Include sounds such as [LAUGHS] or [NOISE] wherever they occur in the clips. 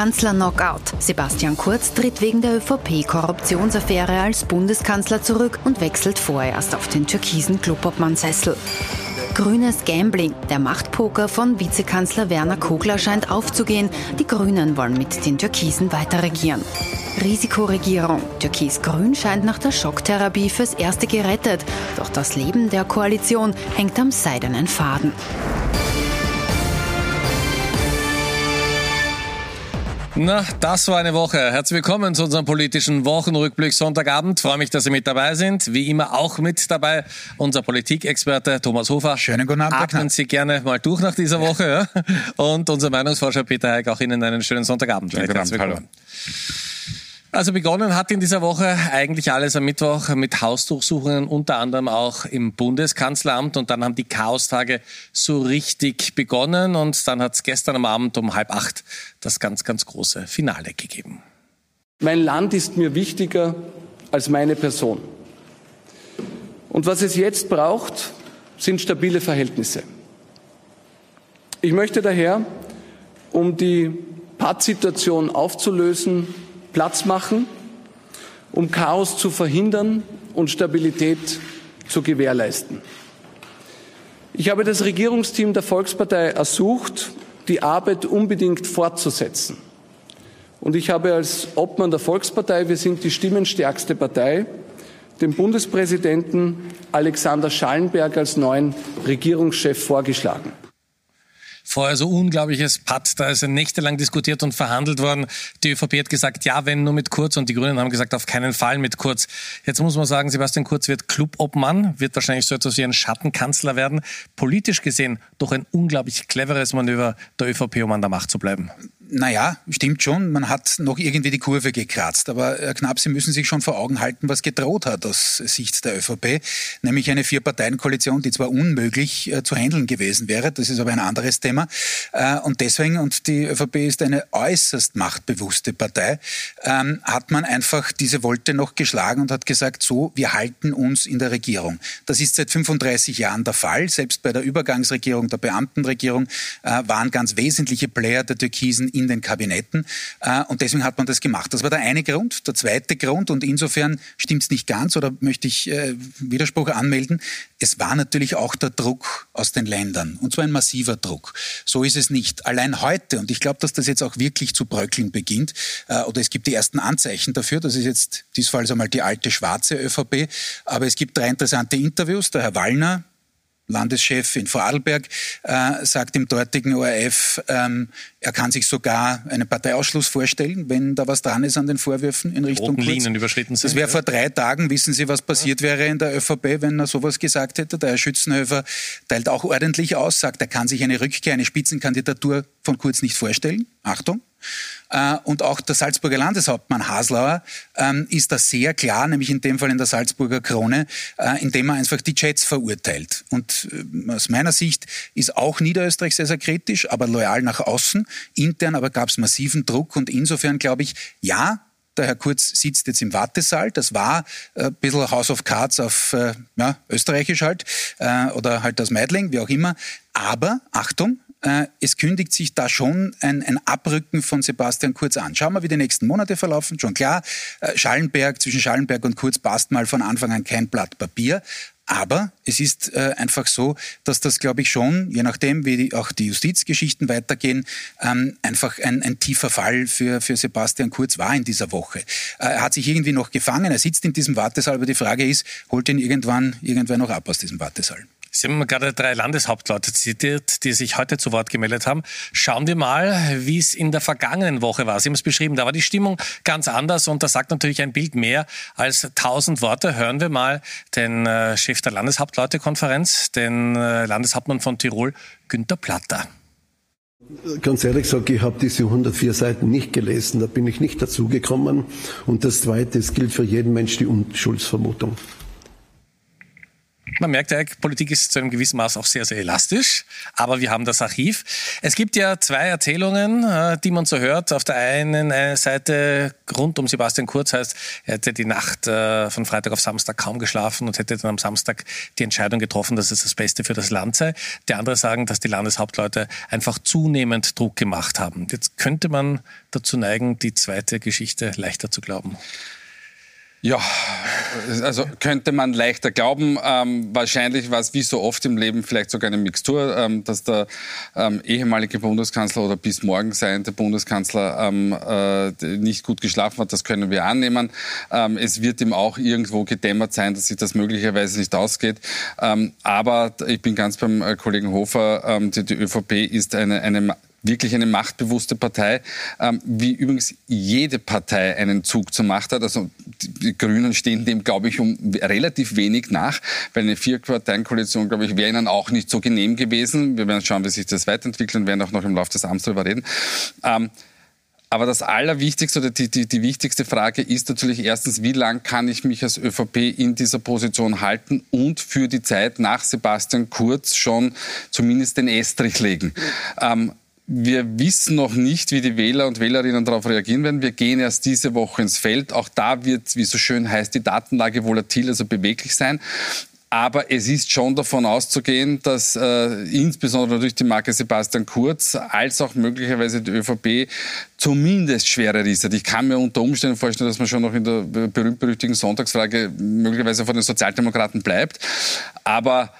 Kanzler-Knockout. Sebastian Kurz tritt wegen der ÖVP-Korruptionsaffäre als Bundeskanzler zurück und wechselt vorerst auf den türkisen Clubobmann-Sessel. Grünes Gambling. Der Machtpoker von Vizekanzler Werner Kogler scheint aufzugehen. Die Grünen wollen mit den Türkisen weiter regieren. Risikoregierung. Türkis-Grün scheint nach der Schocktherapie fürs Erste gerettet. Doch das Leben der Koalition hängt am seidenen Faden. Na, das war eine Woche. Herzlich willkommen zu unserem politischen Wochenrückblick Sonntagabend. Freue mich, dass Sie mit dabei sind. Wie immer auch mit dabei unser Politikexperte Thomas Hofer. Schönen guten Abend. Atmen Sie gerne mal durch nach dieser Woche. Ja? Und unser Meinungsforscher Peter Heik, auch Ihnen einen schönen Sonntagabend. Schönen guten Abend. Hallo. Also begonnen hat in dieser Woche eigentlich alles am Mittwoch mit Hausdurchsuchungen, unter anderem auch im Bundeskanzleramt. Und dann haben die Chaostage so richtig begonnen. Und dann hat es gestern am Abend um halb acht das ganz, ganz große Finale gegeben. Mein Land ist mir wichtiger als meine Person. Und was es jetzt braucht, sind stabile Verhältnisse. Ich möchte daher, um die Pattsituation aufzulösen, Platz machen, um Chaos zu verhindern und Stabilität zu gewährleisten. Ich habe das Regierungsteam der Volkspartei ersucht, die Arbeit unbedingt fortzusetzen. Und ich habe als Obmann der Volkspartei, wir sind die stimmenstärkste Partei, den Bundespräsidenten Alexander Schallenberg als neuen Regierungschef vorgeschlagen vorher so unglaubliches Patt. Da ist nächtelang diskutiert und verhandelt worden. Die ÖVP hat gesagt, ja, wenn nur mit Kurz und die Grünen haben gesagt, auf keinen Fall mit Kurz. Jetzt muss man sagen, Sebastian Kurz wird Clubobmann, wird wahrscheinlich so etwas wie ein Schattenkanzler werden. Politisch gesehen doch ein unglaublich cleveres Manöver der ÖVP, um an der Macht zu bleiben. Naja, stimmt schon. Man hat noch irgendwie die Kurve gekratzt. Aber Herr Knapp, Sie müssen sich schon vor Augen halten, was gedroht hat aus Sicht der ÖVP. Nämlich eine Vier-Parteien-Koalition, die zwar unmöglich äh, zu handeln gewesen wäre, das ist aber ein anderes Thema. Äh, und deswegen, und die ÖVP ist eine äußerst machtbewusste Partei, ähm, hat man einfach diese Wolte noch geschlagen und hat gesagt, so, wir halten uns in der Regierung. Das ist seit 35 Jahren der Fall. Selbst bei der Übergangsregierung, der Beamtenregierung, äh, waren ganz wesentliche Player der Türkisen in den Kabinetten. Äh, und deswegen hat man das gemacht. Das war der eine Grund. Der zweite Grund, und insofern stimmt es nicht ganz, oder möchte ich äh, Widerspruch anmelden, es war natürlich auch der Druck aus den Ländern. Und zwar ein massiver Druck. So ist es nicht. Allein heute, und ich glaube, dass das jetzt auch wirklich zu bröckeln beginnt, äh, oder es gibt die ersten Anzeichen dafür, das ist jetzt diesfalls einmal die alte schwarze ÖVP, aber es gibt drei interessante Interviews. Der Herr Wallner, Landeschef in Vorarlberg, äh, sagt im dortigen ORF, ähm, er kann sich sogar einen Parteiausschluss vorstellen, wenn da was dran ist an den Vorwürfen in Richtung Roten Linien überschritten sind. Das wäre ja. vor drei Tagen, wissen Sie, was passiert ja. wäre in der ÖVP, wenn er sowas gesagt hätte. Der Herr Schützenhöfer teilt auch ordentlich aus, sagt, er kann sich eine Rückkehr, eine Spitzenkandidatur von Kurz nicht vorstellen. Achtung. Äh, und auch der Salzburger Landeshauptmann Haslauer ähm, ist da sehr klar, nämlich in dem Fall in der Salzburger Krone, äh, indem er einfach die Jets verurteilt. Und äh, aus meiner Sicht ist auch Niederösterreich sehr, sehr kritisch, aber loyal nach außen. Intern aber gab es massiven Druck und insofern glaube ich, ja, der Herr Kurz sitzt jetzt im Wartesaal. Das war ein bisschen House of Cards auf ja, österreichisch halt oder halt das Meidling, wie auch immer. Aber, Achtung, äh, es kündigt sich da schon ein, ein, Abrücken von Sebastian Kurz an. Schauen wir, wie die nächsten Monate verlaufen. Schon klar, äh, Schallenberg, zwischen Schallenberg und Kurz passt mal von Anfang an kein Blatt Papier. Aber es ist äh, einfach so, dass das, glaube ich, schon, je nachdem, wie die, auch die Justizgeschichten weitergehen, ähm, einfach ein, ein, tiefer Fall für, für Sebastian Kurz war in dieser Woche. Äh, er hat sich irgendwie noch gefangen, er sitzt in diesem Wartesaal, aber die Frage ist, holt ihn irgendwann irgendwer noch ab aus diesem Wartesaal? Sie haben gerade drei Landeshauptleute zitiert, die sich heute zu Wort gemeldet haben. Schauen wir mal, wie es in der vergangenen Woche war. Sie haben es beschrieben, da war die Stimmung ganz anders und das sagt natürlich ein Bild mehr als tausend Worte. Hören wir mal den äh, Chef der Landeshauptleutekonferenz, den äh, Landeshauptmann von Tirol, Günter Platter. Ganz ehrlich gesagt, ich habe diese 104 Seiten nicht gelesen, da bin ich nicht dazugekommen. Und das Zweite, es gilt für jeden Mensch die Unschuldsvermutung. Man merkt ja, Politik ist zu einem gewissen Maß auch sehr, sehr elastisch, aber wir haben das Archiv. Es gibt ja zwei Erzählungen, äh, die man so hört. Auf der einen äh, Seite rund um Sebastian Kurz heißt, er hätte die Nacht äh, von Freitag auf Samstag kaum geschlafen und hätte dann am Samstag die Entscheidung getroffen, dass es das Beste für das Land sei. Die andere sagen, dass die Landeshauptleute einfach zunehmend Druck gemacht haben. Jetzt könnte man dazu neigen, die zweite Geschichte leichter zu glauben. Ja, also könnte man leichter glauben. Ähm, wahrscheinlich war es wie so oft im Leben vielleicht sogar eine Mixtur, ähm, dass der ähm, ehemalige Bundeskanzler oder bis morgen seiende Bundeskanzler ähm, äh, nicht gut geschlafen hat. Das können wir annehmen. Ähm, es wird ihm auch irgendwo gedämmert sein, dass sich das möglicherweise nicht ausgeht. Ähm, aber ich bin ganz beim äh, Kollegen Hofer. Die, die ÖVP ist eine, eine wirklich eine machtbewusste Partei, ähm, wie übrigens jede Partei einen Zug zur Macht hat. Also die Grünen stehen dem, glaube ich, um relativ wenig nach, weil eine Vierparteienkoalition, glaube ich, wäre ihnen auch nicht so genehm gewesen. Wir werden schauen, wie sich das weiterentwickelt und werden auch noch im Laufe des Abends darüber reden. Ähm, aber das Allerwichtigste oder die, die, die wichtigste Frage ist natürlich erstens, wie lang kann ich mich als ÖVP in dieser Position halten und für die Zeit nach Sebastian Kurz schon zumindest den Estrich legen. Ähm, wir wissen noch nicht, wie die Wähler und Wählerinnen darauf reagieren werden. Wir gehen erst diese Woche ins Feld. Auch da wird, wie so schön heißt, die Datenlage volatil, also beweglich sein. Aber es ist schon davon auszugehen, dass äh, insbesondere durch die Marke Sebastian Kurz als auch möglicherweise die ÖVP zumindest schwere Risse hat. Ich kann mir unter Umständen vorstellen, dass man schon noch in der berühmt-berüchtigten Sonntagsfrage möglicherweise vor den Sozialdemokraten bleibt. Aber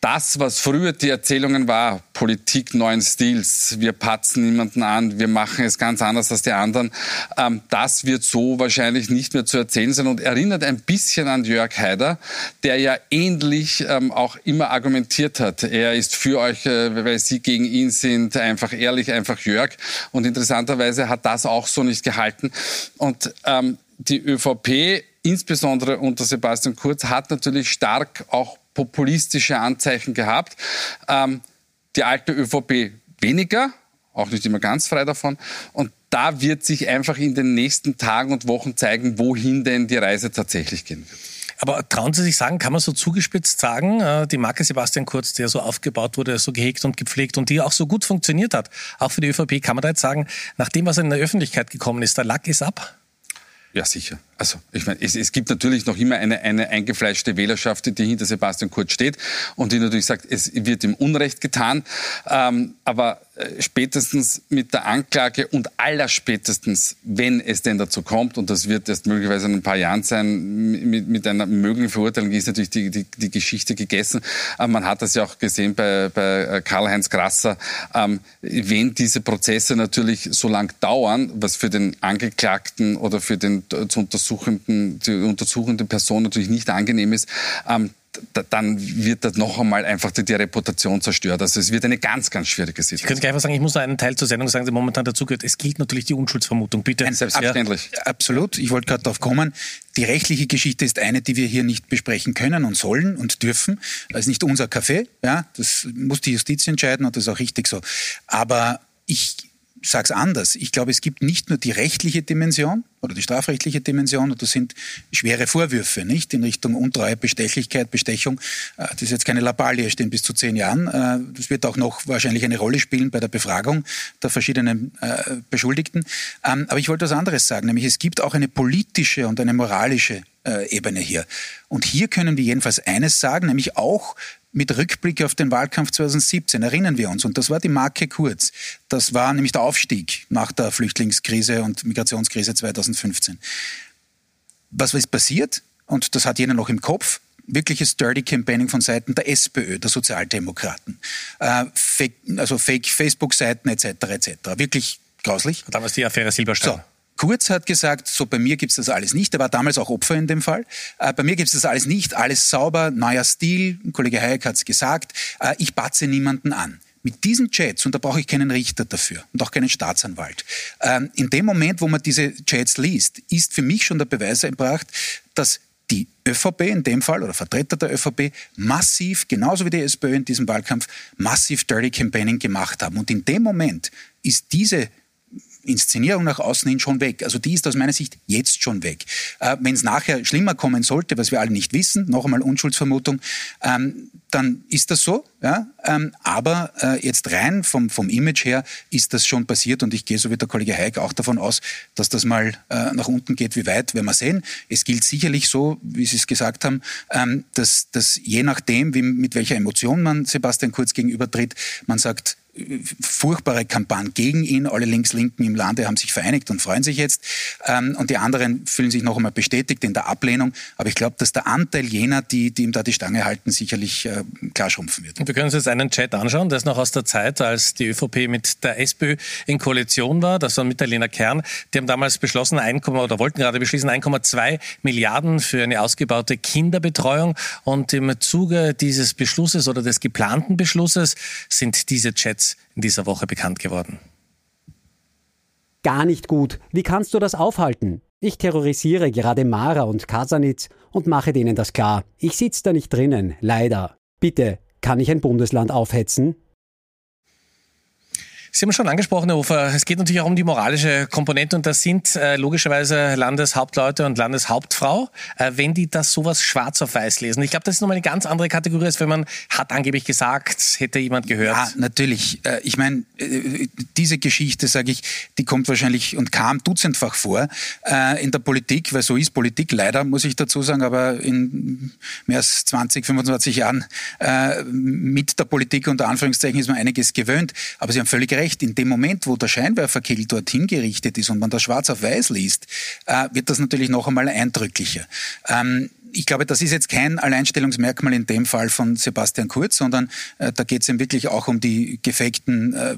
das, was früher die Erzählungen war, Politik neuen Stils, wir patzen niemanden an, wir machen es ganz anders als die anderen, ähm, das wird so wahrscheinlich nicht mehr zu erzählen sein und erinnert ein bisschen an Jörg Haider, der ja ähnlich ähm, auch immer argumentiert hat. Er ist für euch, äh, weil Sie gegen ihn sind, einfach ehrlich, einfach Jörg. Und interessanterweise hat das auch so nicht gehalten. Und ähm, die ÖVP insbesondere unter Sebastian Kurz, hat natürlich stark auch populistische Anzeichen gehabt. Ähm, die alte ÖVP weniger, auch nicht immer ganz frei davon. Und da wird sich einfach in den nächsten Tagen und Wochen zeigen, wohin denn die Reise tatsächlich gehen wird. Aber trauen Sie sich sagen, kann man so zugespitzt sagen, äh, die Marke Sebastian Kurz, der so aufgebaut wurde, so gehegt und gepflegt und die auch so gut funktioniert hat, auch für die ÖVP, kann man da jetzt sagen, nach dem, was in der Öffentlichkeit gekommen ist, der Lack ist ab? Ja, sicher. Also ich meine, es, es gibt natürlich noch immer eine, eine eingefleischte Wählerschaft, die hinter Sebastian Kurz steht und die natürlich sagt, es wird ihm Unrecht getan. Ähm, aber äh, spätestens mit der Anklage und allerspätestens, wenn es denn dazu kommt, und das wird erst möglicherweise in ein paar Jahren sein, mit, mit einer möglichen Verurteilung ist natürlich die, die, die Geschichte gegessen. Aber man hat das ja auch gesehen bei, bei äh, Karl-Heinz Grasser. Ähm, wenn diese Prozesse natürlich so lang dauern, was für den Angeklagten oder für den äh, zu untersuchen untersuchenden, die untersuchende Person natürlich nicht angenehm ist, ähm, dann wird das noch einmal einfach die, die, Reputation zerstört. Also es wird eine ganz, ganz schwierige Situation. Ich könnte gleich mal sagen, ich muss noch einen Teil zur Sendung sagen, der momentan dazugehört. Es gilt natürlich die Unschuldsvermutung. Bitte. Nein, selbstverständlich. Ja. Absolut. Ich wollte gerade darauf kommen. Die rechtliche Geschichte ist eine, die wir hier nicht besprechen können und sollen und dürfen. Das ist nicht unser Café. Ja, das muss die Justiz entscheiden und das ist auch richtig so. Aber ich sage es anders. Ich glaube, es gibt nicht nur die rechtliche Dimension oder die strafrechtliche Dimension, und das sind schwere Vorwürfe, nicht in Richtung Untreue, Bestechlichkeit, Bestechung. Äh, das ist jetzt keine Lappalie, stehen bis zu zehn Jahren. Äh, das wird auch noch wahrscheinlich eine Rolle spielen bei der Befragung der verschiedenen äh, Beschuldigten. Ähm, aber ich wollte was anderes sagen, nämlich es gibt auch eine politische und eine moralische Ebene hier. Und hier können wir jedenfalls eines sagen, nämlich auch mit Rückblick auf den Wahlkampf 2017 erinnern wir uns, und das war die Marke Kurz. Das war nämlich der Aufstieg nach der Flüchtlingskrise und Migrationskrise 2015. Was ist passiert? Und das hat jeder noch im Kopf. Wirkliches Dirty Campaigning von Seiten der SPÖ, der Sozialdemokraten. Äh, Fake, also Fake-Facebook-Seiten etc. etc. Wirklich grauslich. Damals die Affäre Silberstein. So. Kurz hat gesagt, so bei mir gibt es das alles nicht. Er war damals auch Opfer in dem Fall. Äh, bei mir gibt es das alles nicht. Alles sauber, neuer Stil. Kollege Hayek hat es gesagt. Äh, ich batze niemanden an. Mit diesen Chats, und da brauche ich keinen Richter dafür und auch keinen Staatsanwalt, ähm, in dem Moment, wo man diese Chats liest, ist für mich schon der Beweis erbracht, dass die ÖVP in dem Fall oder Vertreter der ÖVP massiv, genauso wie die SPÖ in diesem Wahlkampf, massiv Dirty Campaigning gemacht haben. Und in dem Moment ist diese Inszenierung nach außen hin schon weg. Also die ist aus meiner Sicht jetzt schon weg. Äh, Wenn es nachher schlimmer kommen sollte, was wir alle nicht wissen, noch einmal Unschuldsvermutung, ähm, dann ist das so. Ja? Ähm, aber äh, jetzt rein vom, vom Image her ist das schon passiert und ich gehe so wie der Kollege Heik auch davon aus, dass das mal äh, nach unten geht. Wie weit, werden wir sehen. Es gilt sicherlich so, wie Sie es gesagt haben, ähm, dass, dass je nachdem, wie, mit welcher Emotion man Sebastian Kurz gegenübertritt, man sagt, furchtbare Kampagne gegen ihn. Alle Links-Linken im Lande haben sich vereinigt und freuen sich jetzt. Ähm, und die anderen fühlen sich noch einmal bestätigt in der Ablehnung. Aber ich glaube, dass der Anteil jener, die, die ihm da die Stange halten, sicherlich äh, klar schrumpfen wird. Wir können uns jetzt einen Chat anschauen, der ist noch aus der Zeit, als die ÖVP mit der SPÖ in Koalition war. Das war mit der Lena Kern. Die haben damals beschlossen, 1, oder wollten gerade beschließen, 1,2 Milliarden für eine ausgebaute Kinderbetreuung. Und im Zuge dieses Beschlusses oder des geplanten Beschlusses sind diese Chats in dieser Woche bekannt geworden. Gar nicht gut. Wie kannst du das aufhalten? Ich terrorisiere gerade Mara und Kasanitz und mache denen das klar. Ich sitze da nicht drinnen, leider. Bitte, kann ich ein Bundesland aufhetzen? Sie haben schon angesprochen, Herr Hofer, es geht natürlich auch um die moralische Komponente und das sind äh, logischerweise Landeshauptleute und Landeshauptfrau, äh, wenn die das sowas schwarz auf weiß lesen. Ich glaube, das ist nochmal eine ganz andere Kategorie, als wenn man hat angeblich gesagt, hätte jemand gehört. Ja, natürlich. Äh, ich meine, äh, diese Geschichte, sage ich, die kommt wahrscheinlich und kam dutzendfach vor äh, in der Politik, weil so ist Politik leider, muss ich dazu sagen, aber in mehr als 20, 25 Jahren äh, mit der Politik unter Anführungszeichen ist man einiges gewöhnt. Aber Sie haben völlig recht recht, in dem Moment, wo der Scheinwerferkill dorthin gerichtet ist und man das schwarz auf weiß liest, äh, wird das natürlich noch einmal eindrücklicher. Ähm, ich glaube, das ist jetzt kein Alleinstellungsmerkmal in dem Fall von Sebastian Kurz, sondern äh, da geht es ihm wirklich auch um die gefakten äh,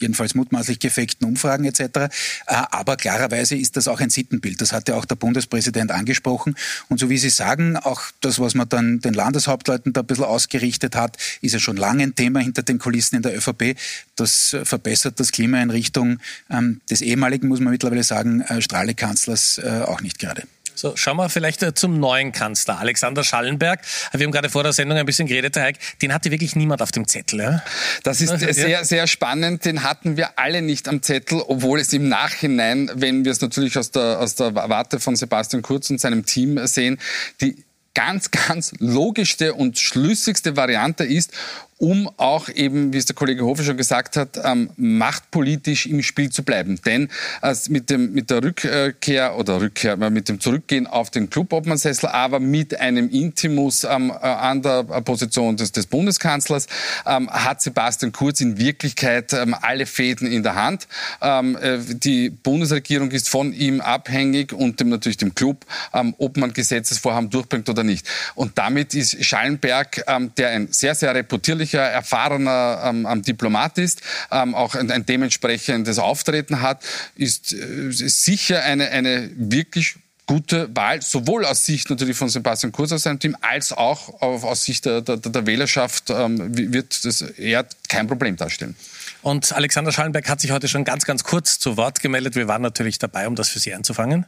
jedenfalls mutmaßlich gefakten Umfragen etc. Äh, aber klarerweise ist das auch ein Sittenbild. Das hat ja auch der Bundespräsident angesprochen. Und so wie Sie sagen, auch das, was man dann den Landeshauptleuten da ein bisschen ausgerichtet hat, ist ja schon lange ein Thema hinter den Kulissen in der ÖVP. Das verbessert das Klima in Richtung ähm, des ehemaligen, muss man mittlerweile sagen, äh, Strahlekanzlers äh, auch nicht gerade. So, schauen wir vielleicht äh, zum neuen Kanzler, Alexander Schallenberg. Wir haben gerade vor der Sendung ein bisschen geredet, Herr Heik. Den hatte wirklich niemand auf dem Zettel. Ja? Das ist [LAUGHS] ja. sehr, sehr spannend. Den hatten wir alle nicht am Zettel, obwohl es im Nachhinein, wenn wir es natürlich aus der, aus der Warte von Sebastian Kurz und seinem Team sehen, die ganz, ganz logischste und schlüssigste Variante ist um auch eben, wie es der Kollege Hofer schon gesagt hat, ähm, machtpolitisch im Spiel zu bleiben. Denn äh, mit, dem, mit der Rückkehr oder Rückkehr, äh, mit dem Zurückgehen auf den Clubobmannsessel, aber mit einem Intimus ähm, äh, an der Position des, des Bundeskanzlers, ähm, hat Sebastian Kurz in Wirklichkeit ähm, alle Fäden in der Hand. Ähm, äh, die Bundesregierung ist von ihm abhängig und dem, natürlich dem Club, ähm, ob man Gesetzesvorhaben durchbringt oder nicht. Und damit ist Schallenberg, der ein sehr, sehr reputierlicher sicher erfahrener ähm, Diplomat ist, ähm, auch ein, ein, dementsprechendes Auftreten hat, ist, äh, sicher eine, eine wirklich gute Wahl, sowohl aus Sicht natürlich von Sebastian Kurz aus seinem Team, als auch aus Sicht der, der, der Wählerschaft ähm, wird das eher kein Problem darstellen. Und Alexander Schallenberg hat sich heute schon ganz, ganz kurz zu Wort gemeldet. Wir waren natürlich dabei, um das für Sie einzufangen.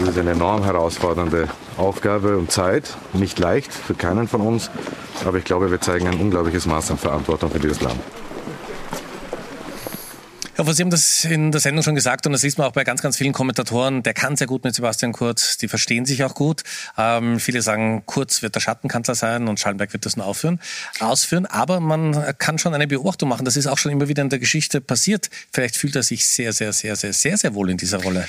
Es ist eine enorm herausfordernde Aufgabe und Zeit, nicht leicht für keinen von uns, aber ich glaube, wir zeigen ein unglaubliches Maß an Verantwortung für dieses Land. Ja, Sie haben das in der Sendung schon gesagt und das sieht man auch bei ganz, ganz vielen Kommentatoren. Der kann sehr gut mit Sebastian Kurz, die verstehen sich auch gut. Ähm, viele sagen, Kurz wird der Schattenkanzler sein und Schallenberg wird das nur aufführen, ausführen. Aber man kann schon eine Beobachtung machen. Das ist auch schon immer wieder in der Geschichte passiert. Vielleicht fühlt er sich sehr, sehr, sehr, sehr, sehr, sehr wohl in dieser Rolle.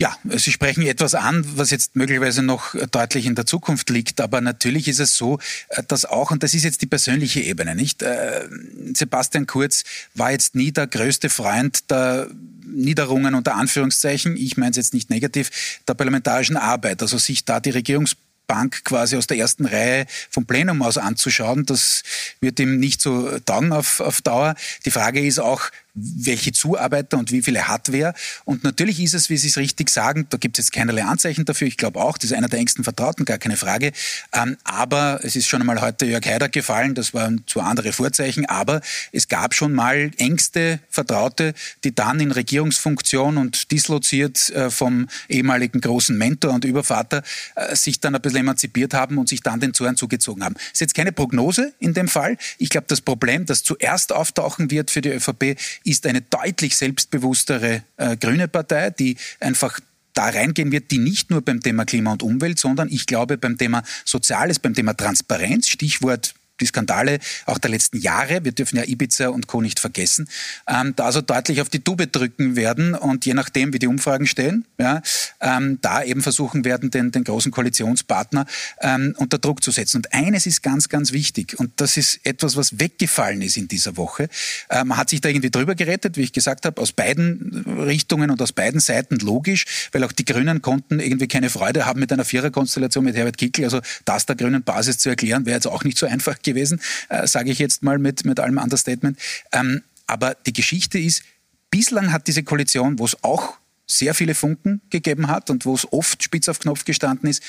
Ja, Sie sprechen etwas an, was jetzt möglicherweise noch deutlich in der Zukunft liegt. Aber natürlich ist es so, äh, dass auch, und das ist jetzt die persönliche Ebene, nicht? Äh, Sebastian Kurz war jetzt nie der größte Freund der Niederungen unter Anführungszeichen, ich meine es jetzt nicht negativ, der parlamentarischen Arbeit. Also sich da die Regierungs Bank quasi aus der ersten Reihe vom Plenum aus anzuschauen. Das wird ihm nicht so taugen auf, auf Dauer. Die Frage ist auch, welche Zuarbeiter und wie viele Hardware. Und natürlich ist es, wie Sie es richtig sagen, da gibt es jetzt keinerlei Anzeichen dafür. Ich glaube auch, das ist einer der engsten Vertrauten, gar keine Frage. Ähm, aber es ist schon einmal heute Jörg Haider gefallen, das waren zwar andere Vorzeichen, aber es gab schon mal engste Vertraute, die dann in Regierungsfunktion und disloziert äh, vom ehemaligen großen Mentor und Übervater äh, sich dann ein bisschen emanzipiert haben und sich dann den Zorn zugezogen haben. Das ist jetzt keine Prognose in dem Fall. Ich glaube, das Problem, das zuerst auftauchen wird für die ÖVP, ist eine deutlich selbstbewusstere äh, grüne Partei, die einfach da reingehen wird, die nicht nur beim Thema Klima und Umwelt, sondern ich glaube beim Thema Soziales, beim Thema Transparenz, Stichwort die Skandale auch der letzten Jahre, wir dürfen ja Ibiza und Co. nicht vergessen, ähm, da also deutlich auf die Tube drücken werden und je nachdem, wie die Umfragen stehen, ja, ähm, da eben versuchen werden, den, den großen Koalitionspartner ähm, unter Druck zu setzen. Und eines ist ganz, ganz wichtig und das ist etwas, was weggefallen ist in dieser Woche. Äh, man hat sich da irgendwie drüber gerettet, wie ich gesagt habe, aus beiden Richtungen und aus beiden Seiten logisch, weil auch die Grünen konnten irgendwie keine Freude haben mit einer Viererkonstellation mit Herbert Kickl. Also das der grünen Basis zu erklären, wäre jetzt auch nicht so einfach gewesen gewesen, äh, sage ich jetzt mal mit, mit allem Understatement. Ähm, aber die Geschichte ist, bislang hat diese Koalition, wo es auch sehr viele Funken gegeben hat und wo es oft spitz auf Knopf gestanden ist,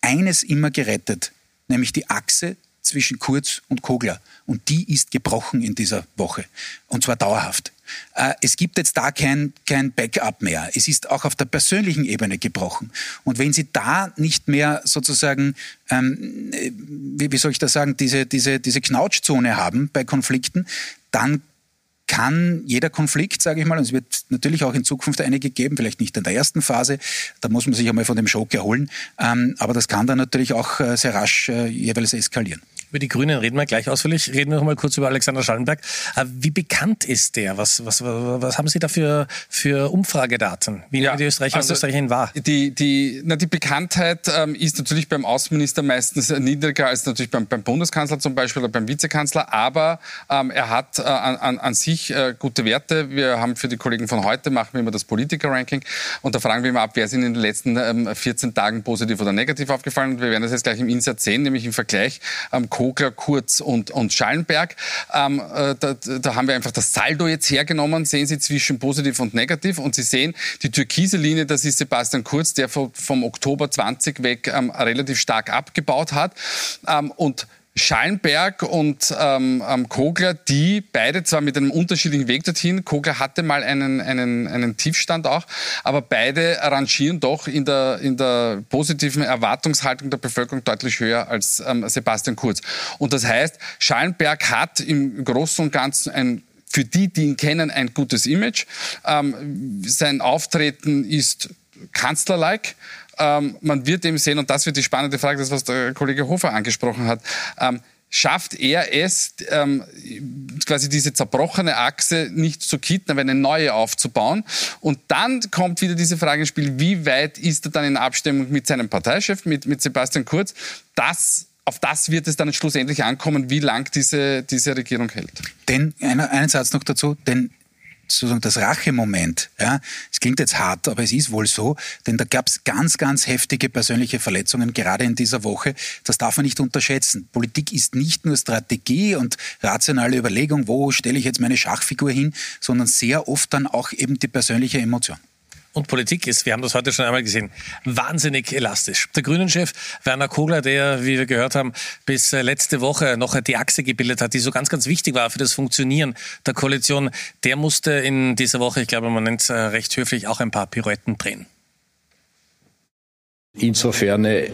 eines immer gerettet, nämlich die Achse zwischen Kurz und Kogler. Und die ist gebrochen in dieser Woche. Und zwar dauerhaft. Äh, es gibt jetzt da kein, kein Backup mehr. Es ist auch auf der persönlichen Ebene gebrochen. Und wenn Sie da nicht mehr sozusagen, ähm, wie, wie soll ich das sagen, diese, diese, diese Knautschzone haben bei Konflikten, dann kann jeder Konflikt, sage ich mal, und es wird natürlich auch in Zukunft einige geben, vielleicht nicht in der ersten Phase, da muss man sich einmal von dem Schock erholen, ähm, aber das kann dann natürlich auch äh, sehr rasch äh, jeweils eskalieren. Über die Grünen reden wir gleich ausführlich. Reden wir noch mal kurz über Alexander Schallenberg. Äh, wie bekannt ist der? Was, was, was haben Sie da für, für Umfragedaten? Wie ja, die Österreicher also und Österreicherinnen wahr? Die, die, na, die Bekanntheit ähm, ist natürlich beim Außenminister meistens niedriger als natürlich beim, beim Bundeskanzler zum Beispiel oder beim Vizekanzler. Aber ähm, er hat äh, an, an sich äh, gute Werte. Wir haben für die Kollegen von heute machen wir immer das Politiker-Ranking und da fragen wir immer ab, wer ist in den letzten ähm, 14 Tagen positiv oder negativ aufgefallen. Und wir werden das jetzt gleich im Insert sehen, nämlich im Vergleich ähm, Kogler, Kurz und, und Schallenberg. Ähm, äh, da, da, haben wir einfach das Saldo jetzt hergenommen, sehen Sie zwischen positiv und negativ und Sie sehen, die türkise Linie, das ist Sebastian Kurz, der vom, Oktober 20 weg ähm, relativ stark abgebaut hat. Ähm, und Schallenberg und ähm, ähm, Kogler, die beide zwar mit einem unterschiedlichen Weg dorthin, Kogler hatte mal einen, einen, einen Tiefstand auch, aber beide rangieren doch in der, in der positiven Erwartungshaltung der Bevölkerung deutlich höher als ähm, Sebastian Kurz. Und das heißt, Schallenberg hat im Großen und Ganzen ein für die, die ihn kennen, ein gutes Image. Ähm, sein Auftreten ist kanzlerlike. Ähm, man wird eben sehen, und das wird die spannende Frage, das was der Kollege Hofer angesprochen hat, ähm, schafft er es, ähm, quasi diese zerbrochene Achse nicht zu kitten, aber eine neue aufzubauen. Und dann kommt wieder diese Frage ins Spiel, wie weit ist er dann in Abstimmung mit seinem Parteichef, mit, mit Sebastian Kurz? Das auf das wird es dann schlussendlich ankommen, wie lang diese, diese Regierung hält. Denn, einen Satz noch dazu, denn sozusagen das Rachemoment. Ja, es klingt jetzt hart, aber es ist wohl so, denn da gab es ganz, ganz heftige persönliche Verletzungen gerade in dieser Woche. Das darf man nicht unterschätzen. Politik ist nicht nur Strategie und rationale Überlegung, wo stelle ich jetzt meine Schachfigur hin, sondern sehr oft dann auch eben die persönliche Emotion und Politik ist, wir haben das heute schon einmal gesehen, wahnsinnig elastisch. Der Grünen-Chef Werner Kogler, der, wie wir gehört haben, bis äh, letzte Woche noch die Achse gebildet hat, die so ganz, ganz wichtig war für das Funktionieren der Koalition, der musste in dieser Woche, ich glaube, man nennt es äh, recht höflich, auch ein paar Pirouetten drehen. Insofern äh,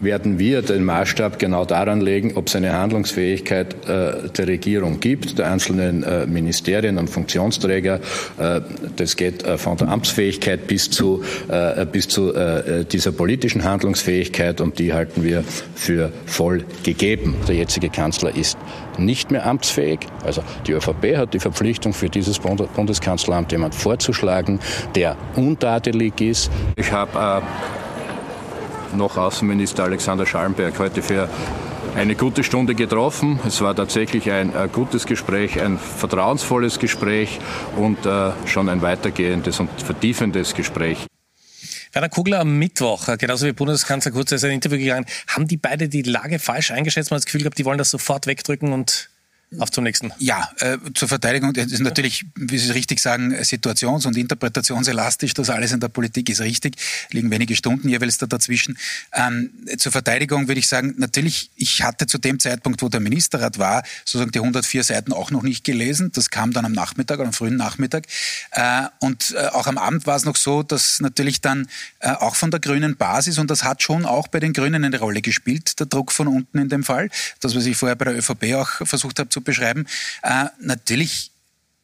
werden wir den Maßstab genau daran legen, ob es eine Handlungsfähigkeit äh, der Regierung gibt, der einzelnen äh, Ministerien und Funktionsträger. Äh, das geht äh, von der Amtsfähigkeit bis zu, äh, bis zu äh, dieser politischen Handlungsfähigkeit und die halten wir für voll gegeben. Der jetzige Kanzler ist nicht mehr amtsfähig. Also die ÖVP hat die Verpflichtung, für dieses Bundeskanzleramt jemand vorzuschlagen, der untadelig ist. Ich habe noch Außenminister Alexander Schallenberg heute für eine gute Stunde getroffen. Es war tatsächlich ein äh, gutes Gespräch, ein vertrauensvolles Gespräch und äh, schon ein weitergehendes und vertiefendes Gespräch. Werner Kugler am Mittwoch, äh, genauso wie Bundeskanzler Kurz, ist ein Interview gegangen. Haben die beide die Lage falsch eingeschätzt? Man hat das Gefühl gehabt, die wollen das sofort wegdrücken und auf zum nächsten. Ja, äh, zur Verteidigung das ist natürlich, wie Sie richtig sagen, situations- und interpretationselastisch. Das alles in der Politik ist richtig. Liegen wenige Stunden jeweils da dazwischen. Ähm, zur Verteidigung würde ich sagen, natürlich, ich hatte zu dem Zeitpunkt, wo der Ministerrat war, sozusagen die 104 Seiten auch noch nicht gelesen. Das kam dann am Nachmittag, am frühen Nachmittag. Äh, und äh, auch am Abend war es noch so, dass natürlich dann äh, auch von der grünen Basis, und das hat schon auch bei den Grünen eine Rolle gespielt, der Druck von unten in dem Fall, das, was ich vorher bei der ÖVP auch versucht habe zu beschreiben. Äh, natürlich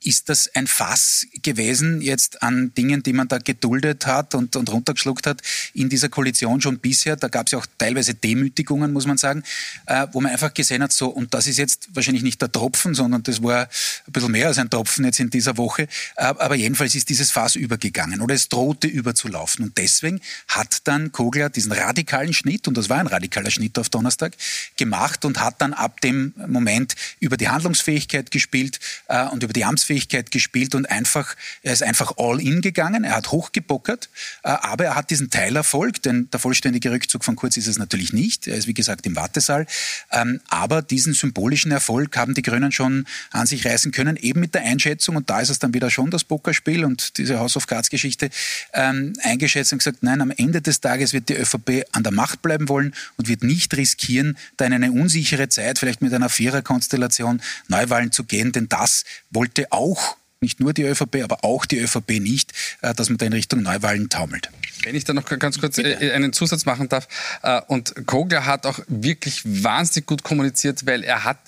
ist das ein Fass gewesen jetzt an Dingen, die man da geduldet hat und, und runtergeschluckt hat in dieser Koalition schon bisher. Da gab es ja auch teilweise Demütigungen, muss man sagen, äh, wo man einfach gesehen hat, so, und das ist jetzt wahrscheinlich nicht der Tropfen, sondern das war ein bisschen mehr als ein Tropfen jetzt in dieser Woche. Äh, aber jedenfalls ist dieses Fass übergegangen oder es drohte überzulaufen. Und deswegen hat dann Kogler diesen radikalen Schnitt, und das war ein radikaler Schnitt auf Donnerstag, gemacht und hat dann ab dem Moment über die Handlungsfähigkeit gespielt äh, und über die Amtsfähigkeit gespielt und einfach, er ist einfach all in gegangen, er hat hochgebockert, äh, aber er hat diesen Teilerfolg, denn der vollständige Rückzug von Kurz ist es natürlich nicht, er ist wie gesagt im Wartesaal, ähm, aber diesen symbolischen Erfolg haben die Grünen schon an sich reißen können, eben mit der Einschätzung, und da ist es dann wieder schon das Pokerspiel und diese House of Cards Geschichte, ähm, eingeschätzt und gesagt, nein, am Ende des Tages wird die ÖVP an der Macht bleiben wollen und wird nicht riskieren, da in eine unsichere Zeit, vielleicht mit einer Viererkonstellation, Neuwahlen zu gehen, denn das wollte auch auch nicht nur die ÖVP, aber auch die ÖVP nicht, äh, dass man da in Richtung Neuwahlen taumelt. Wenn ich da noch ganz kurz Bitte. Äh, einen Zusatz machen darf. Äh, und Kogler hat auch wirklich wahnsinnig gut kommuniziert, weil er hat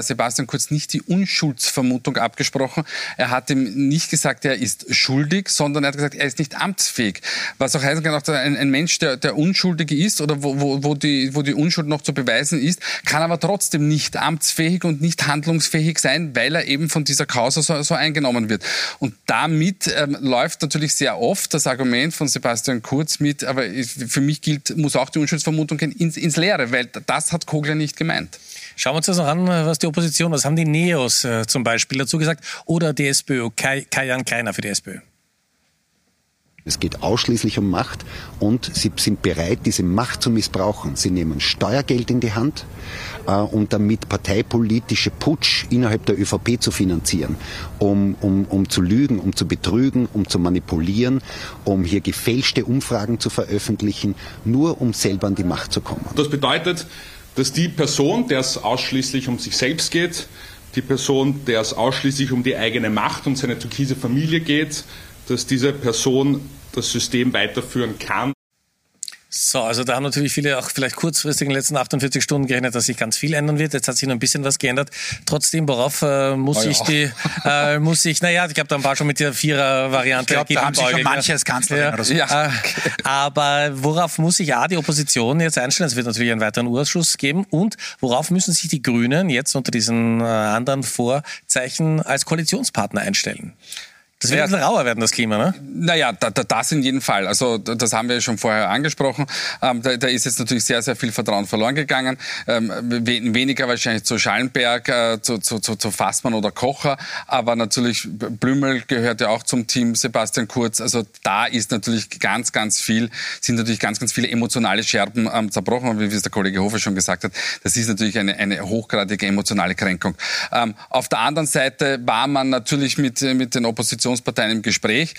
Sebastian Kurz nicht die Unschuldsvermutung abgesprochen. Er hat ihm nicht gesagt, er ist schuldig, sondern er hat gesagt, er ist nicht amtsfähig. Was auch heißen kann, auch ein, ein Mensch, der, der unschuldig ist oder wo, wo, wo, die, wo die Unschuld noch zu beweisen ist, kann aber trotzdem nicht amtsfähig und nicht handlungsfähig sein, weil er eben von dieser Causa so, so eingenommen wird. Und damit ähm, läuft natürlich sehr oft das Argument von Sebastian Kurz mit, aber für mich gilt, muss auch die Unschuldsvermutung ins, ins Leere, weil das hat Kogler nicht gemeint. Schauen wir uns das noch an, was die Opposition, was haben die Neos äh, zum Beispiel dazu gesagt oder die SPÖ, Kai, Kajan Kleiner für die SPÖ. Es geht ausschließlich um Macht und sie sind bereit, diese Macht zu missbrauchen. Sie nehmen Steuergeld in die Hand, äh, um damit parteipolitische Putsch innerhalb der ÖVP zu finanzieren, um, um, um zu lügen, um zu betrügen, um zu manipulieren, um hier gefälschte Umfragen zu veröffentlichen, nur um selber an die Macht zu kommen. Das bedeutet, dass die Person, der es ausschließlich um sich selbst geht, die Person, der es ausschließlich um die eigene Macht und seine türkise Familie geht, dass diese Person das System weiterführen kann. So, also da haben natürlich viele auch vielleicht kurzfristig in den letzten 48 Stunden gerechnet, dass sich ganz viel ändern wird. Jetzt hat sich noch ein bisschen was geändert. Trotzdem, worauf äh, muss oh, ich ja. die, [LAUGHS] äh, muss ich, naja, ich glaube, da war schon mit der Vierer-Variante. Ich glaube, da haben sich schon manche als Kanzlerin ja. oder so. Ja. Äh, aber worauf muss sich A, die Opposition jetzt einstellen? Es wird natürlich einen weiteren Urschuss geben. Und worauf müssen sich die Grünen jetzt unter diesen äh, anderen Vorzeichen als Koalitionspartner einstellen? Das wird ja, ein bisschen rauer werden, das Klima, ne? Naja, da, da, das in jedem Fall. Also das haben wir schon vorher angesprochen. Ähm, da, da, ist jetzt natürlich sehr, sehr viel Vertrauen verloren gegangen. Ähm, weniger wahrscheinlich zu Schallenberg, äh, zu, zu, zu, zu Fassmann oder Kocher. Aber natürlich, Blümel gehört ja auch zum Team, Sebastian Kurz. Also da ist natürlich ganz, ganz viel, sind natürlich ganz, ganz viele emotionale Scherben ähm, zerbrochen. Und wie es der Kollege Hofer schon gesagt hat, das ist natürlich eine, eine hochgradige emotionale Kränkung. Ähm, auf der anderen Seite war man natürlich mit, mit den Oppositionen Oppositionsparteien im Gespräch.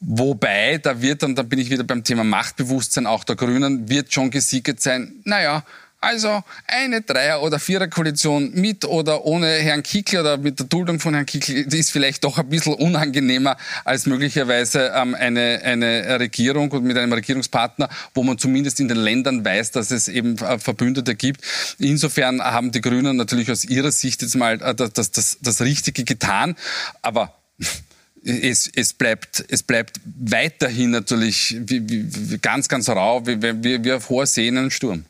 Wobei, da wird, und da bin ich wieder beim Thema Machtbewusstsein auch der Grünen, wird schon gesiegt sein, naja, also eine Dreier- oder Vierer-Koalition mit oder ohne Herrn Kickl oder mit der Duldung von Herrn Kickl ist vielleicht doch ein bisschen unangenehmer als möglicherweise ähm, eine, eine Regierung und mit einem Regierungspartner, wo man zumindest in den Ländern weiß, dass es eben äh, Verbündete gibt. Insofern haben die Grünen natürlich aus ihrer Sicht jetzt mal äh, das, das, das Richtige getan. Aber es, es, bleibt, es bleibt weiterhin natürlich wie, wie, ganz, ganz rau, wie, wie, wie auf hoher See in einem Sturm.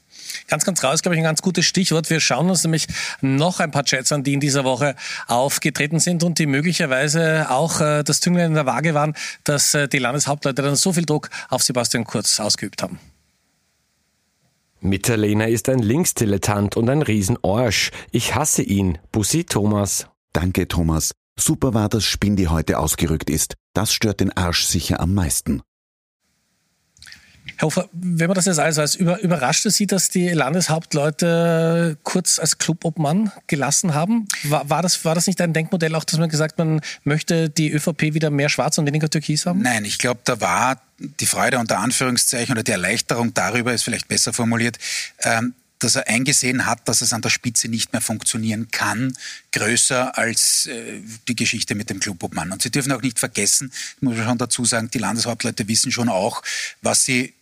Ganz, ganz rau ist, glaube ich, ein ganz gutes Stichwort. Wir schauen uns nämlich noch ein paar Chats an, die in dieser Woche aufgetreten sind und die möglicherweise auch äh, das Zünglein in der Waage waren, dass äh, die Landeshauptleute dann so viel Druck auf Sebastian Kurz ausgeübt haben. Mitterlehner ist ein Linksdilettant und ein Riesenorsch. Ich hasse ihn. Bussi Thomas. Danke, Thomas. Super war, dass Spindi heute ausgerückt ist. Das stört den Arsch sicher am meisten. Herr Hofer, wenn man das jetzt alles weiß, über, überraschte Sie, dass die Landeshauptleute kurz als Clubobmann gelassen haben? War, war, das, war das nicht ein Denkmodell auch, dass man gesagt man möchte die ÖVP wieder mehr schwarz und weniger türkis haben? Nein, ich glaube, da war die Freude unter Anführungszeichen oder die Erleichterung darüber, ist vielleicht besser formuliert, ähm, dass er eingesehen hat, dass es an der Spitze nicht mehr funktionieren kann, größer als äh, die Geschichte mit dem Clubobmann. Und Sie dürfen auch nicht vergessen, muss man schon dazu sagen, die Landeshauptleute wissen schon auch, was sie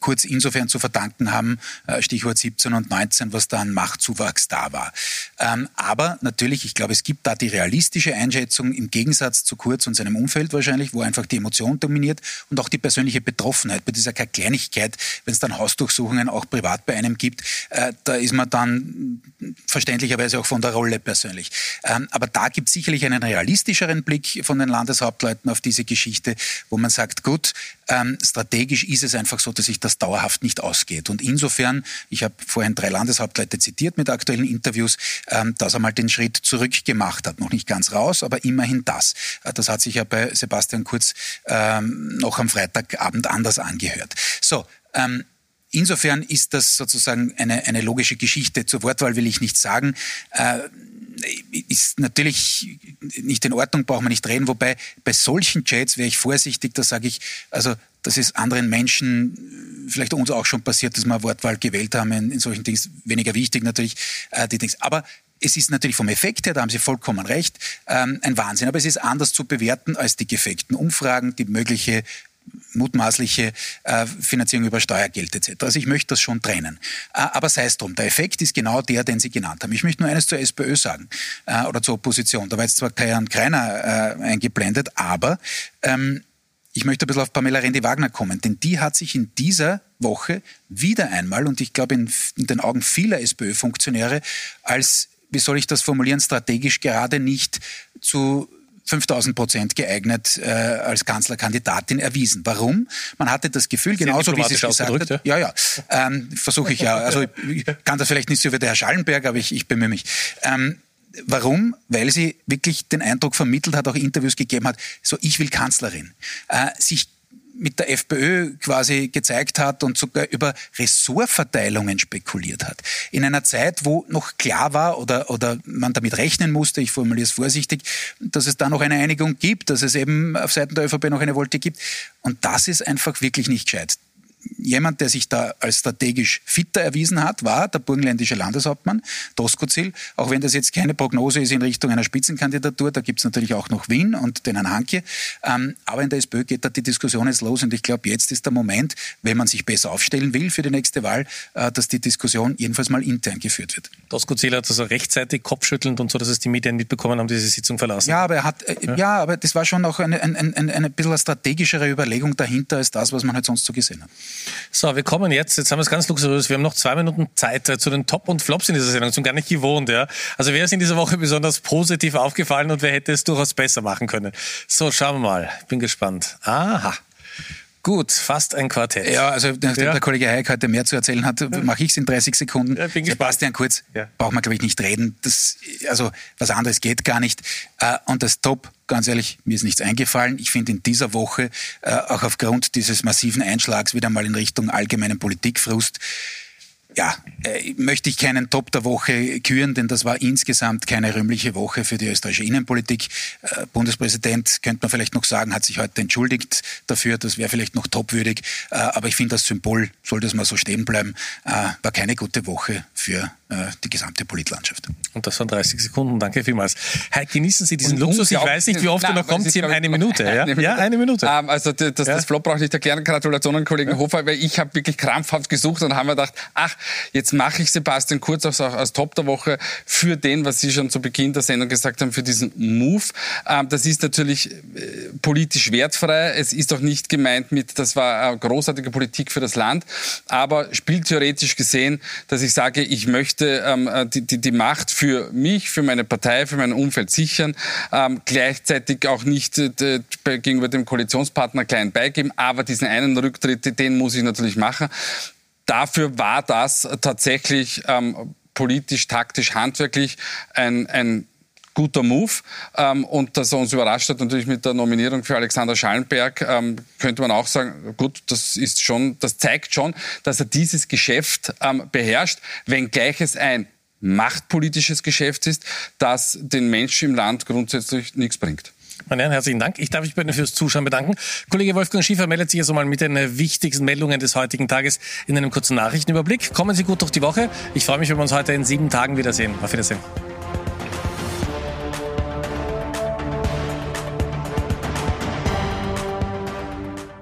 kurz insofern zu verdanken haben, äh, Stichwort 17 und 19, was da an Machtzuwachs da war. Ähm, aber natürlich, ich glaube, es gibt da die realistische Einschätzung im Gegensatz zu Kurz und seinem Umfeld wahrscheinlich, wo einfach die Emotion dominiert und auch die persönliche Betroffenheit. Bei dieser Kleinigkeit, wenn es dann Hausdurchsuchungen auch privat bei einem gibt, äh, da ist man dann verständlicherweise auch von der Rolle persönlich. Ähm, aber da gibt es sicherlich einen realistischeren Blick von den Landeshauptleuten auf diese Geschichte, wo man sagt, gut, ähm, strategisch ist es einfach so, dass sich das dauerhaft nicht ausgeht. Und insofern, ich habe vorhin drei Landeshauptleute zitiert mit aktuellen Interviews, ähm, dass er mal den Schritt zurück gemacht hat. Noch nicht ganz raus, aber immerhin das. Äh, das hat sich ja bei Sebastian Kurz ähm, noch am Freitagabend anders angehört. So, ähm, Insofern ist das sozusagen eine, eine logische Geschichte. Zur Wortwahl will ich nichts sagen. Äh, ist natürlich nicht in Ordnung, braucht man nicht reden. Wobei bei solchen Chats wäre ich vorsichtig, da sage ich, also das ist anderen Menschen, vielleicht uns auch schon passiert, dass wir Wortwahl gewählt haben in, in solchen Dings, weniger wichtig natürlich, äh, die Dings. Aber es ist natürlich vom Effekt her, da haben Sie vollkommen recht, ähm, ein Wahnsinn. Aber es ist anders zu bewerten als die gefakten Umfragen, die mögliche mutmaßliche äh, Finanzierung über Steuergeld etc. Also ich möchte das schon trennen. Äh, aber sei es drum, der Effekt ist genau der, den Sie genannt haben. Ich möchte nur eines zur SPÖ sagen äh, oder zur Opposition. Da war jetzt zwar kein Kreiner äh, eingeblendet, aber ähm, ich möchte ein bisschen auf Pamela Rendi-Wagner kommen, denn die hat sich in dieser Woche wieder einmal, und ich glaube in, in den Augen vieler SPÖ-Funktionäre, als, wie soll ich das formulieren, strategisch gerade nicht zu 5000 Prozent geeignet äh, als Kanzlerkandidatin erwiesen. Warum? Man hatte das Gefühl, Sehr genauso wie Sie es gesagt hat. Ja, ja, ja ähm, versuche ich ja. Also ich kann das vielleicht nicht so wie der Herr Schallenberg, aber ich, ich bemühe mich. Ähm, Warum? Weil sie wirklich den Eindruck vermittelt hat, auch Interviews gegeben hat, so ich will Kanzlerin. Äh, sich mit der FPÖ quasi gezeigt hat und sogar über Ressortverteilungen spekuliert hat. In einer Zeit, wo noch klar war oder, oder man damit rechnen musste, ich formuliere es vorsichtig, dass es da noch eine Einigung gibt, dass es eben auf Seiten der ÖVP noch eine Wolte gibt. Und das ist einfach wirklich nicht gescheit jemand, der sich da als strategisch fitter erwiesen hat, war der burgenländische Landeshauptmann Doskozil. Auch wenn das jetzt keine Prognose ist in Richtung einer Spitzenkandidatur, da gibt es natürlich auch noch Wien und den Herrn Hanke. Ähm, aber in der SPÖ geht da die Diskussion jetzt los und ich glaube, jetzt ist der Moment, wenn man sich besser aufstellen will für die nächste Wahl, äh, dass die Diskussion jedenfalls mal intern geführt wird. Doskozil hat also rechtzeitig kopfschüttelnd und so, dass es die Medien mitbekommen haben, diese Sitzung verlassen. Ja, aber er hat, äh, ja. ja. aber das war schon noch eine, eine, eine, eine bisschen strategischere Überlegung dahinter als das, was man halt sonst so gesehen hat. So, wir kommen jetzt, jetzt haben wir es ganz luxuriös, wir haben noch zwei Minuten Zeit äh, zu den Top und Flops in dieser Sendung, sind gar nicht gewohnt. Ja? Also wer ist in dieser Woche besonders positiv aufgefallen und wer hätte es durchaus besser machen können? So, schauen wir mal, bin gespannt. Aha. Gut, fast ein Quartett. Ja, also nachdem ja. der Kollege Heik heute mehr zu erzählen hat, mache ich es in 30 Sekunden. Ja, bin Sebastian Kurz, ja. braucht man glaube ich nicht reden. Das, also was anderes geht gar nicht. Äh, und das Top, ganz ehrlich, mir ist nichts eingefallen. Ich finde in dieser Woche, äh, auch aufgrund dieses massiven Einschlags wieder mal in Richtung allgemeinen Politikfrust, ja, äh, möchte ich keinen Top der Woche küren, denn das war insgesamt keine rühmliche Woche für die österreichische Innenpolitik. Äh, Bundespräsident, könnte man vielleicht noch sagen, hat sich heute entschuldigt dafür, das wäre vielleicht noch topwürdig, äh, aber ich finde, das Symbol soll das mal so stehen bleiben, äh, war keine gute Woche für die gesamte Politlandschaft. Und das waren 30 Sekunden, danke vielmals. Herr, genießen Sie diesen Und Luxus, ich weiß nicht, wie oft er noch kommt, Sie haben eine Minute. [LAUGHS] Ja, ja eine Minute. Ähm, also das, das, ja. Flop brauche ich nicht erklären, Gratulationen, Kollegen ja. Hofer, weil ich habe wirklich krampfhaft gesucht und haben mir gedacht, ach, jetzt mache ich Sebastian Kurz auch als Top der Woche für den, was Sie schon zu Beginn der Sendung gesagt haben, für diesen Move. Ähm, das ist natürlich äh, politisch wertfrei. Es ist auch nicht gemeint mit, das war eine großartige Politik für das Land, aber spieltheoretisch gesehen, dass ich sage, ich möchte ähm, äh, die, die, die Macht für mich, für meine Partei, für mein Umfeld sichern, ähm, gleichzeitig auch nicht äh, gegenüber dem Koalitionspartner klein beigeben, aber diesen einen Rücktritt, den muss ich natürlich machen. Dafür war das tatsächlich ähm, politisch, taktisch, handwerklich ein, ein guter Move. Ähm, und dass er uns überrascht hat, natürlich mit der Nominierung für Alexander Schallenberg, ähm, könnte man auch sagen, gut, das ist schon, das zeigt schon, dass er dieses Geschäft ähm, beherrscht, wenngleich es ein machtpolitisches Geschäft ist, das den Menschen im Land grundsätzlich nichts bringt. Meine Herren, herzlichen Dank. Ich darf mich bei Ihnen fürs Zuschauen bedanken. Kollege Wolfgang Schiefer meldet sich also mal mit den wichtigsten Meldungen des heutigen Tages in einem kurzen Nachrichtenüberblick. Kommen Sie gut durch die Woche. Ich freue mich, wenn wir uns heute in sieben Tagen wiedersehen. Auf Wiedersehen.